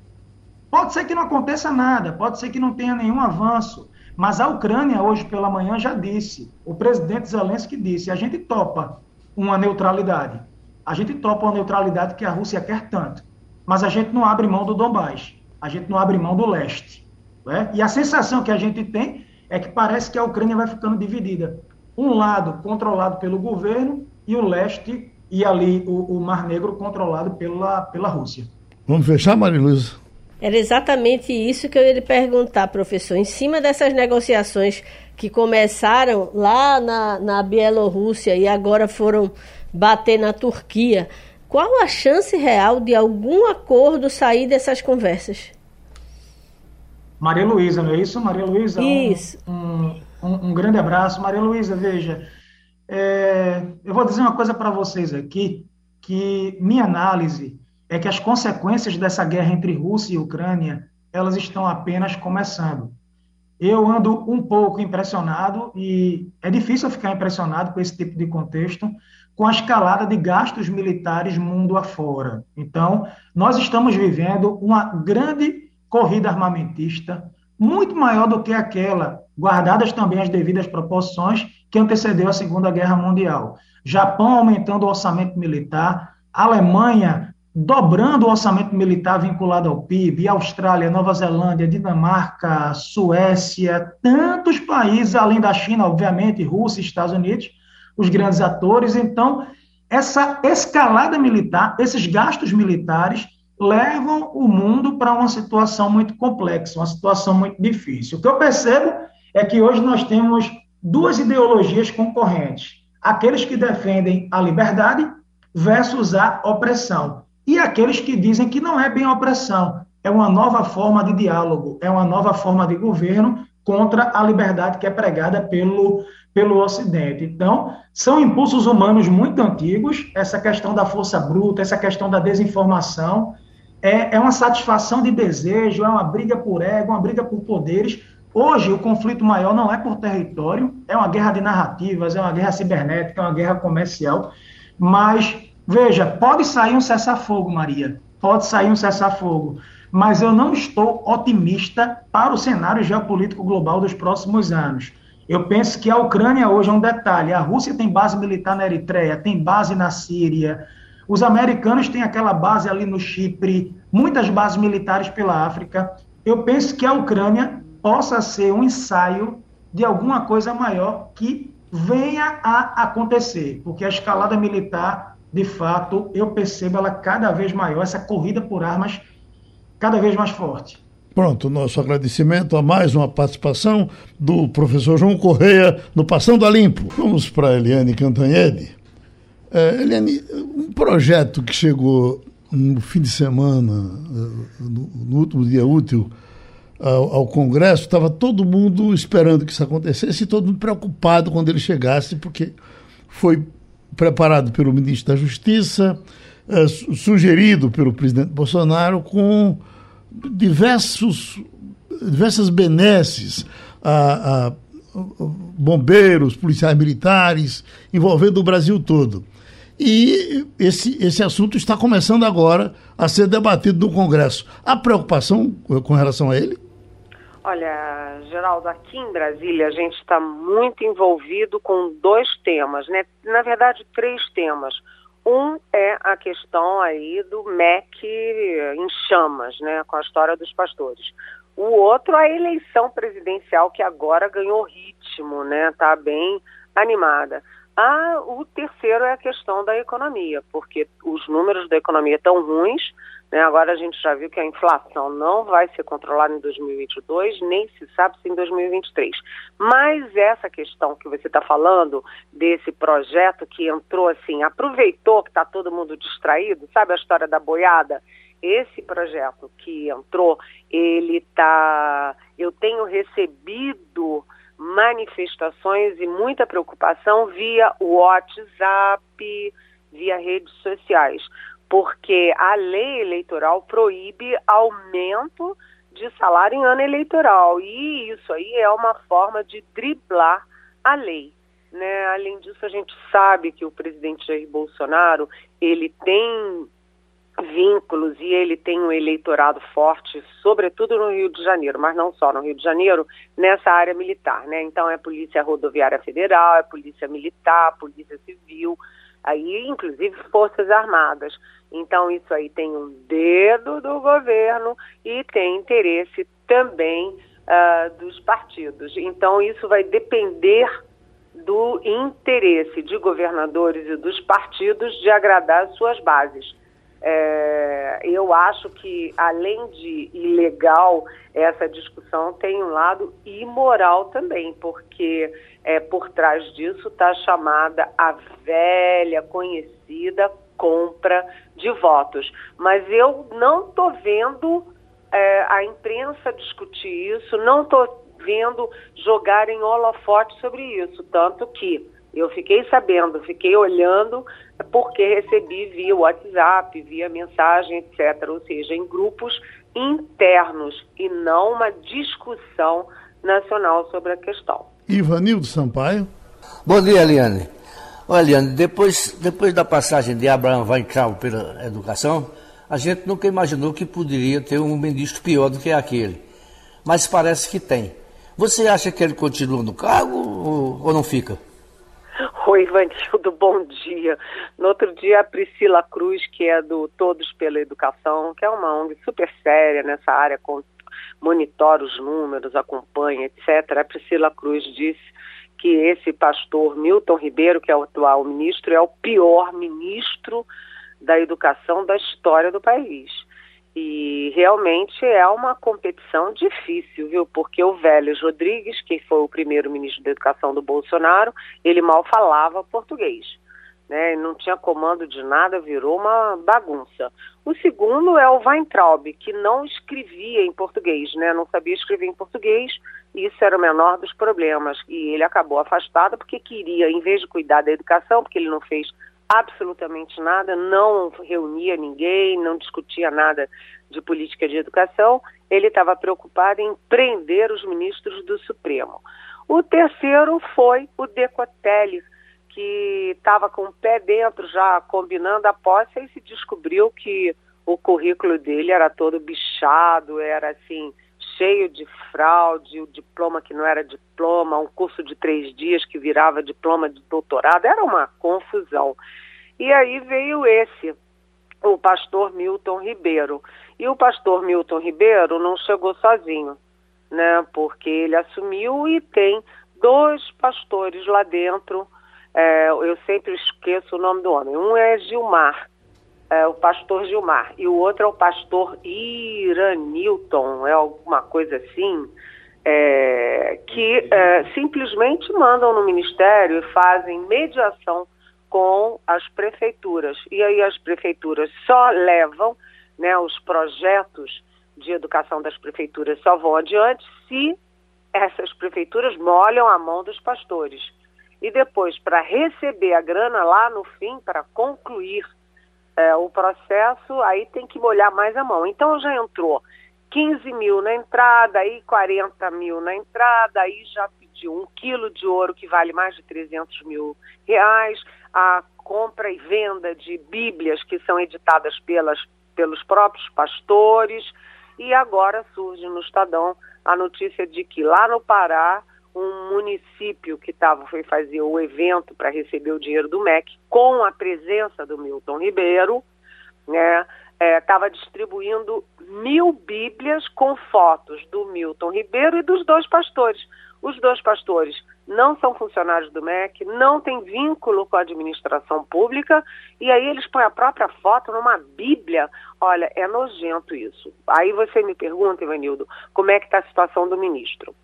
Pode ser que não aconteça nada, pode ser que não tenha nenhum avanço, mas a Ucrânia hoje pela manhã já disse, o presidente Zelensky disse, a gente topa uma neutralidade. A gente topa uma neutralidade que a Rússia quer tanto, mas a gente não abre mão do Donbás, a gente não abre mão do leste. Né? E a sensação que a gente tem é que parece que a Ucrânia vai ficando dividida. Um lado controlado pelo governo e o leste e ali o, o Mar Negro controlado pela, pela Rússia. Vamos fechar, Maria Luísa? Era exatamente isso que eu ia lhe perguntar, professor. Em cima dessas negociações que começaram lá na, na Bielorrússia e agora foram bater na Turquia, qual a chance real de algum acordo sair dessas conversas? Maria Luísa, não é isso, Maria Luísa? Isso. Um, um, um, grande abraço. Maria Luísa, veja, é, eu vou dizer uma coisa para vocês aqui, que minha análise é que as consequências dessa guerra entre Rússia e Ucrânia, elas estão apenas começando. Eu ando um pouco impressionado, e é difícil ficar impressionado com esse tipo de contexto, com a escalada de gastos militares mundo afora. Então, nós estamos vivendo uma grande corrida armamentista muito maior do que aquela, guardadas também as devidas proporções, que antecedeu a Segunda Guerra Mundial. Japão aumentando o orçamento militar, Alemanha dobrando o orçamento militar vinculado ao PIB, Austrália, Nova Zelândia, Dinamarca, Suécia, tantos países, além da China, obviamente, Rússia, Estados Unidos, os grandes atores. Então, essa escalada militar, esses gastos militares, levam o mundo para uma situação muito complexa, uma situação muito difícil. O que eu percebo é que hoje nós temos duas ideologias concorrentes: aqueles que defendem a liberdade versus a opressão, e aqueles que dizem que não é bem opressão, é uma nova forma de diálogo, é uma nova forma de governo contra a liberdade que é pregada pelo, pelo Ocidente. Então, são impulsos humanos muito antigos, essa questão da força bruta, essa questão da desinformação, é, é uma satisfação de desejo, é uma briga por ego, uma briga por poderes. Hoje, o conflito maior não é por território, é uma guerra de narrativas, é uma guerra cibernética, é uma guerra comercial. Mas, veja, pode sair um cessar-fogo, Maria, pode sair um cessar-fogo, mas eu não estou otimista para o cenário geopolítico global dos próximos anos. Eu penso que a Ucrânia hoje é um detalhe. A Rússia tem base militar na Eritreia, tem base na Síria, os americanos têm aquela base ali no Chipre, muitas bases militares pela África. Eu penso que a Ucrânia possa ser um ensaio de alguma coisa maior que venha a acontecer, porque a escalada militar, de fato, eu percebo ela cada vez maior, essa corrida por armas cada vez mais forte. Pronto, nosso agradecimento a mais uma participação do professor João Correia no Passando a Limpo. Vamos para Eliane Cantanhede. É, Eliane, um projeto que chegou no fim de semana, é, no, último dia útil, ao, ao Congresso, estava todo mundo esperando que isso acontecesse e todo mundo preocupado quando ele chegasse, porque foi preparado pelo ministro da Justiça, é, sugerido pelo presidente Bolsonaro, com diversos, diversas benesses a, a bombeiros, policiais militares, envolvendo o Brasil todo. E esse, esse assunto está começando agora a ser debatido no Congresso. Há preocupação com relação a ele? Olha, Geraldo, aqui em Brasília a gente está muito envolvido com dois temas, né? Na verdade, três temas. Um é a questão aí do MEC em chamas, né, com a história dos pastores. O outro, a eleição presidencial que agora ganhou ritmo, né, tá bem animada. Ah, o terceiro é a questão da economia, porque os números da economia estão ruins, né? Agora a gente já viu que a inflação não vai ser controlada em 2022, nem se sabe se em 2023. Mas essa questão que você está falando, desse projeto que entrou assim, aproveitou que está todo mundo distraído, sabe a história da boiada? Esse projeto que entrou, ele está. Eu tenho recebido manifestações e muita preocupação via WhatsApp, via redes sociais, porque a lei eleitoral proíbe aumento de salário em ano eleitoral e isso aí é uma forma de driblar a lei. Né? Além disso, a gente sabe que o presidente Jair Bolsonaro ele tem vínculos e ele tem um eleitorado forte, sobretudo no Rio de Janeiro, mas não só no Rio de Janeiro, nessa área militar, né? Então é Polícia Rodoviária Federal, é Polícia Militar, Polícia Civil, aí inclusive Forças Armadas. Então isso aí tem um dedo do governo e tem interesse também uh, dos partidos. Então isso vai depender do interesse de governadores e dos partidos de agradar as suas bases. É, eu acho que, além de ilegal, essa discussão tem um lado imoral também, porque é, por trás disso está chamada a velha, conhecida compra de votos. Mas eu não estou vendo é, a imprensa discutir isso, não estou vendo jogarem holofote sobre isso, tanto que eu fiquei sabendo, fiquei olhando, porque recebi via WhatsApp, via mensagem, etc. Ou seja, em grupos internos e não uma discussão nacional sobre a questão. Ivanildo Sampaio. Bom dia, Eliane. Olha, Eliane, depois, depois da passagem de Abraham Weintraub pela educação, a gente nunca imaginou que poderia ter um ministro pior do que aquele. Mas parece que tem. Você acha que ele continua no cargo ou, ou não fica? Oi, Ivanildo, bom dia. No outro dia, a Priscila Cruz, que é do Todos pela Educação, que é uma ONG super séria nessa área, monitora os números, acompanha, etc. A Priscila Cruz disse que esse pastor Milton Ribeiro, que é o atual ministro, é o pior ministro da educação da história do país. E realmente é uma competição difícil, viu? Porque o Vélez Rodrigues, que foi o primeiro ministro da Educação do Bolsonaro, ele mal falava português. Né? Não tinha comando de nada, virou uma bagunça. O segundo é o Weintraub, que não escrevia em português, né? não sabia escrever em português, e isso era o menor dos problemas. E ele acabou afastado porque queria, em vez de cuidar da educação, porque ele não fez absolutamente nada, não reunia ninguém, não discutia nada de política de educação, ele estava preocupado em prender os ministros do Supremo. O terceiro foi o Decotelli, que estava com o pé dentro já combinando a posse e se descobriu que o currículo dele era todo bichado, era assim, cheio de fraude, o diploma que não era diploma, um curso de três dias que virava diploma de doutorado, era uma confusão. E aí veio esse, o pastor Milton Ribeiro. E o pastor Milton Ribeiro não chegou sozinho, né? Porque ele assumiu e tem dois pastores lá dentro. É, eu sempre esqueço o nome do homem. Um é Gilmar, é, o pastor Gilmar, e o outro é o pastor Iranilton, é alguma coisa assim, é, que é, simplesmente mandam no ministério e fazem mediação com as prefeituras. E aí as prefeituras só levam né, os projetos de educação das prefeituras só vão adiante se essas prefeituras molham a mão dos pastores. E depois, para receber a grana lá no fim, para concluir é, o processo, aí tem que molhar mais a mão. Então já entrou 15 mil na entrada, aí 40 mil na entrada, aí já pediu um quilo de ouro que vale mais de 300 mil reais, a compra e venda de bíblias que são editadas pelas, pelos próprios pastores, e agora surge no Estadão a notícia de que lá no Pará um município que tava, foi fazer o evento para receber o dinheiro do MEC, com a presença do Milton Ribeiro, né, estava é, distribuindo mil Bíblias com fotos do Milton Ribeiro e dos dois pastores. Os dois pastores não são funcionários do MEC, não têm vínculo com a administração pública, e aí eles põem a própria foto numa Bíblia. Olha, é nojento isso. Aí você me pergunta, Ivanildo, como é que está a situação do ministro?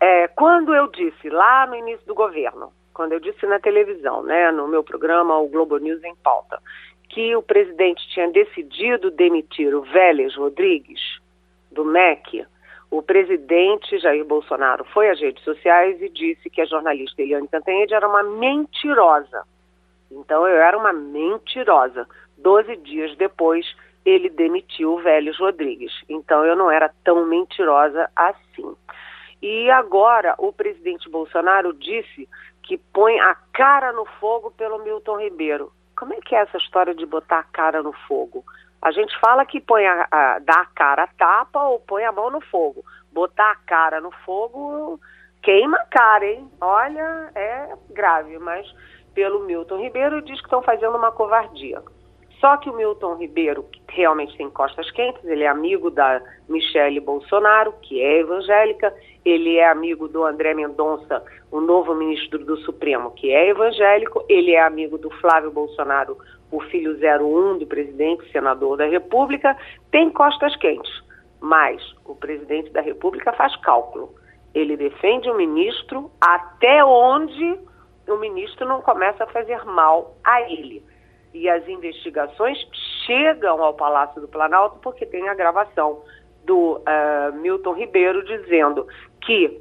É, quando eu disse lá no início do governo, quando eu disse na televisão, né, no meu programa, o Globo News em pauta, que o presidente tinha decidido demitir o Vélez Rodrigues, do MEC, o presidente Jair Bolsonaro foi às redes sociais e disse que a jornalista Eliane Cantanhede era uma mentirosa. Então eu era uma mentirosa. Doze dias depois, ele demitiu o Vélez Rodrigues. Então eu não era tão mentirosa assim. E agora o presidente Bolsonaro disse que põe a cara no fogo pelo Milton Ribeiro. Como é que é essa história de botar a cara no fogo? A gente fala que põe a, a, dá a cara a tapa ou põe a mão no fogo. Botar a cara no fogo queima a cara, hein? Olha, é grave, mas pelo Milton Ribeiro diz que estão fazendo uma covardia. Só que o Milton Ribeiro realmente tem costas quentes, ele é amigo da Michele Bolsonaro, que é evangélica, ele é amigo do André Mendonça, o novo ministro do Supremo, que é evangélico, ele é amigo do Flávio Bolsonaro, o filho 01 do presidente, senador da República, tem costas quentes. Mas o presidente da República faz cálculo. Ele defende o ministro até onde o ministro não começa a fazer mal a ele e as investigações chegam ao Palácio do Planalto porque tem a gravação do uh, Milton Ribeiro dizendo que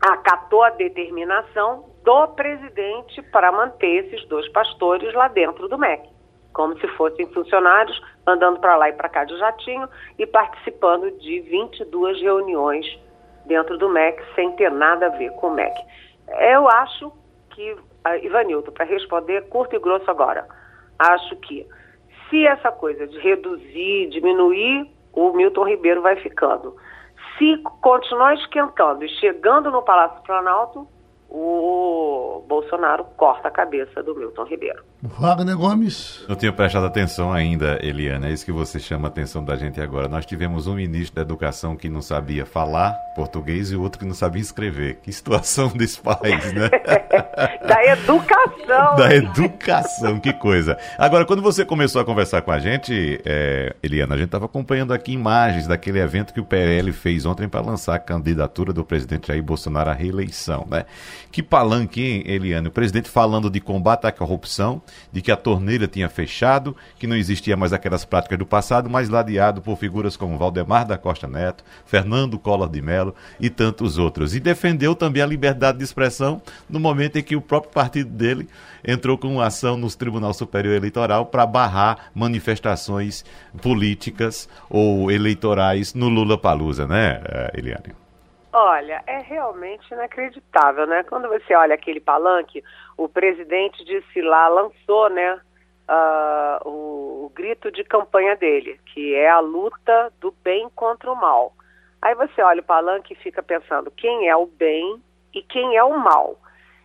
acatou a determinação do presidente para manter esses dois pastores lá dentro do MEC, como se fossem funcionários andando para lá e para cá de jatinho e participando de 22 reuniões dentro do MEC sem ter nada a ver com o MEC. Eu acho que, uh, Ivanildo, para responder curto e grosso agora, acho que se essa coisa de reduzir, diminuir, o Milton Ribeiro vai ficando. Se continuar esquentando e chegando no Palácio Planalto, o Bolsonaro corta a cabeça do Milton Ribeiro. Wagner Gomes. Não tinha prestado atenção ainda, Eliana. É isso que você chama a atenção da gente agora. Nós tivemos um ministro da Educação que não sabia falar português e outro que não sabia escrever. Que situação desse país, né? da educação. Da educação, que coisa. Agora, quando você começou a conversar com a gente, é, Eliana, a gente estava acompanhando aqui imagens daquele evento que o PL fez ontem para lançar a candidatura do presidente Jair Bolsonaro à reeleição, né? Que palanque, hein, Eliane? O presidente falando de combate à corrupção, de que a torneira tinha fechado, que não existia mais aquelas práticas do passado, mas ladeado por figuras como Valdemar da Costa Neto, Fernando Collor de Mello e tantos outros. E defendeu também a liberdade de expressão no momento em que o próprio partido dele entrou com uma ação no Tribunal Superior Eleitoral para barrar manifestações políticas ou eleitorais no Lula Palusa, né, Eliane? Olha, é realmente inacreditável, né? Quando você olha aquele palanque, o presidente disse lá, lançou, né, uh, o, o, grito de campanha dele, que é a luta do bem contra o mal. Aí você olha o palanque e fica pensando quem é o bem e quem é o mal.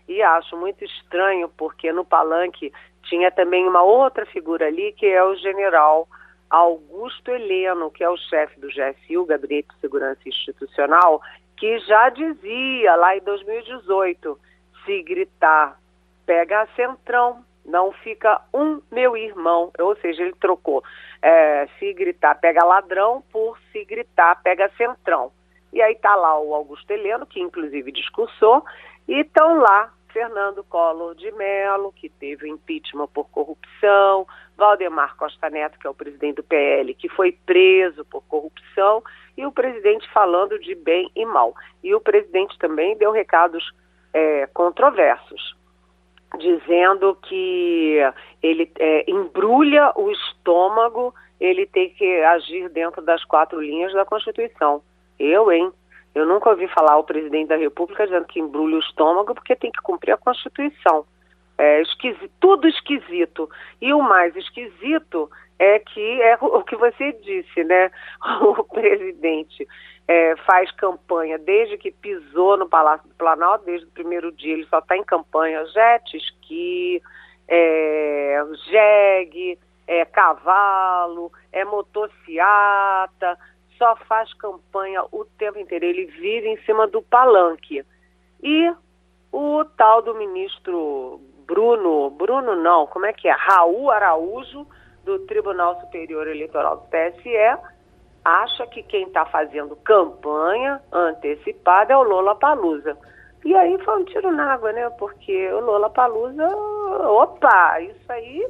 E acho muito estranho, porque no palanque tinha também uma outra figura ali, que é o general Augusto Heleno, que é o chefe do GSI, o Gabinete de Segurança Institucional, que já dizia lá em 2018: se gritar, pega a centrão, não fica um meu irmão. Ou seja, ele trocou é, se gritar pega ladrão por se gritar pega centrão. E aí está lá o Augusto Heleno, que inclusive discursou, e estão lá Fernando Collor de Mello, que teve impeachment por corrupção, Valdemar Costa Neto, que é o presidente do PL, que foi preso por corrupção, e o presidente falando de bem e mal. E o presidente também deu recados é, controversos, dizendo que ele é, embrulha o estômago, ele tem que agir dentro das quatro linhas da Constituição. Eu, hein? Eu nunca ouvi falar o presidente da República dizendo que embrulha o estômago porque tem que cumprir a Constituição. É esquisito, tudo esquisito. E o mais esquisito é que é o que você disse, né? O presidente é, faz campanha desde que pisou no Palácio do Planalto, desde o primeiro dia, ele só está em campanha jet ski, é, jegue, é cavalo, é motociata, só faz campanha o tempo inteiro, ele vive em cima do palanque. E o tal do ministro Bruno, Bruno não, como é que é? Raul Araújo, do Tribunal Superior Eleitoral do TSE, acha que quem está fazendo campanha antecipada é o Lola Palusa. E aí foi um tiro na água, né? Porque o Lola Palusa, opa, isso aí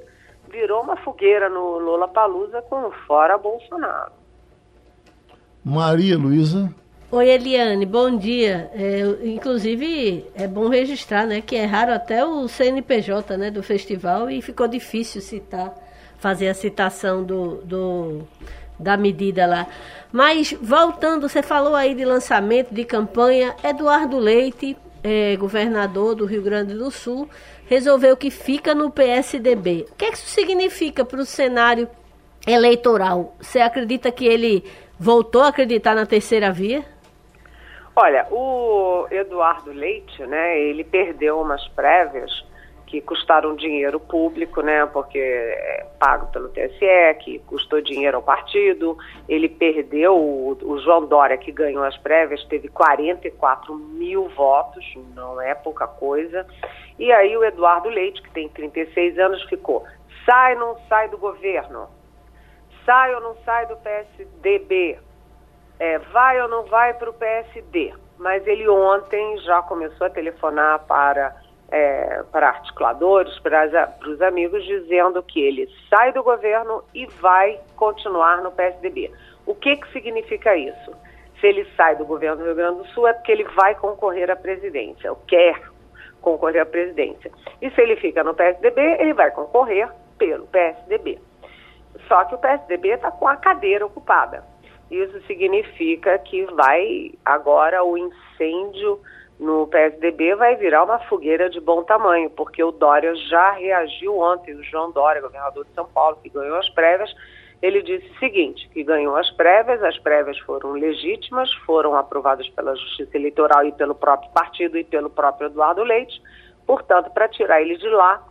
virou uma fogueira no Lola Palusa com fora Bolsonaro. Maria Luísa. Oi, Eliane, bom dia. É, inclusive, é bom registrar né, que erraram até o CNPJ né, do festival e ficou difícil citar, fazer a citação do, do, da medida lá. Mas, voltando, você falou aí de lançamento, de campanha. Eduardo Leite, é, governador do Rio Grande do Sul, resolveu que fica no PSDB. O que, é que isso significa para o cenário eleitoral? Você acredita que ele voltou a acreditar na terceira via? Olha, o Eduardo Leite, né, ele perdeu umas prévias que custaram dinheiro público, né, porque é pago pelo TSE, que custou dinheiro ao partido. Ele perdeu, o, o João Dória, que ganhou as prévias, teve 44 mil votos, não é pouca coisa. E aí o Eduardo Leite, que tem 36 anos, ficou, sai ou não sai do governo? sai ou não sai do PSDB, é, vai ou não vai para o PSD. Mas ele ontem já começou a telefonar para, é, para articuladores, para, para os amigos, dizendo que ele sai do governo e vai continuar no PSDB. O que, que significa isso? Se ele sai do governo do Rio Grande do Sul é porque ele vai concorrer à presidência, ou quer concorrer à presidência. E se ele fica no PSDB, ele vai concorrer pelo PSDB. Só que o PSDB está com a cadeira ocupada. Isso significa que vai agora o incêndio no PSDB vai virar uma fogueira de bom tamanho, porque o Dória já reagiu ontem, o João Dória, governador de São Paulo, que ganhou as prévias, ele disse o seguinte, que ganhou as prévias, as prévias foram legítimas, foram aprovadas pela Justiça Eleitoral e pelo próprio partido e pelo próprio Eduardo Leite, portanto, para tirar ele de lá,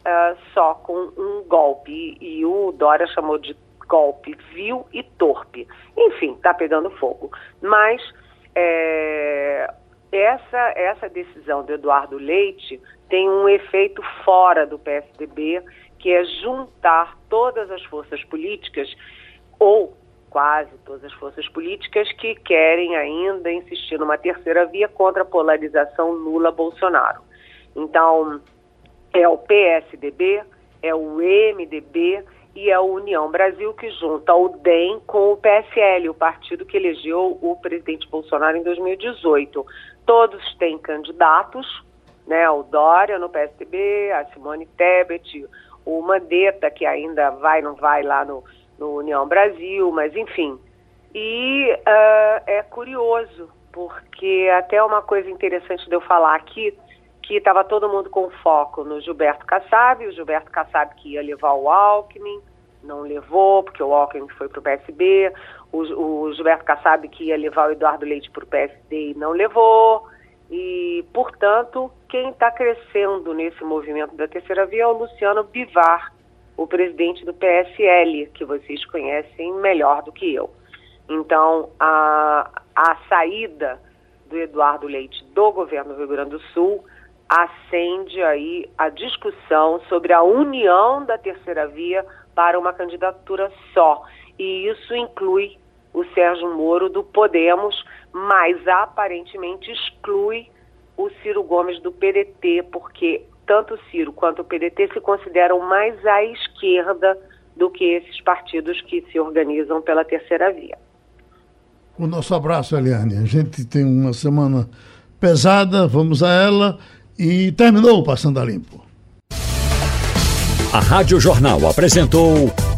uh, só com um golpe. E, e o Dória chamou de golpe vil e torpe. Enfim, está pegando fogo. Mas é, essa, essa decisão do Eduardo Leite tem um efeito fora do PSDB, que é juntar todas as forças políticas, ou quase todas as forças políticas, que querem ainda insistir numa terceira via contra a polarização Lula-Bolsonaro. Então, é o PSDB, é o MDB e é a União Brasil que junta o DEM com o PSL, o partido que elegeu o presidente Bolsonaro em 2018. Todos têm candidatos, né? O Dória no PSDB, a Simone Tebet, o Mandetta, que ainda vai, não vai lá no, no União Brasil, mas enfim. E uh, é curioso, porque até uma coisa interessante de eu falar aqui, que estava todo mundo com foco no Gilberto Kassab, o Gilberto Kassab que ia levar o Alckmin, não levou, porque o Alckmin foi para o PSB, o, o Gilberto Kassab que ia levar o Eduardo Leite para o PSD e não levou, e, portanto, quem está crescendo nesse movimento da terceira via é o Luciano Bivar, o presidente do PSL, que vocês conhecem melhor do que eu. Então, a, a saída do Eduardo Leite do governo do Rio Grande do Sul acende aí a discussão sobre a união da terceira via para uma candidatura só. E isso inclui o Sérgio Moro do Podemos, mas aparentemente exclui o Ciro Gomes do PDT, porque tanto o Ciro quanto o PDT se consideram mais à esquerda do que esses partidos que se organizam pela terceira via. O nosso abraço, Eliane. A gente tem uma semana pesada, vamos a ela e terminou Passando a Limpo. A Rádio Jornal apresentou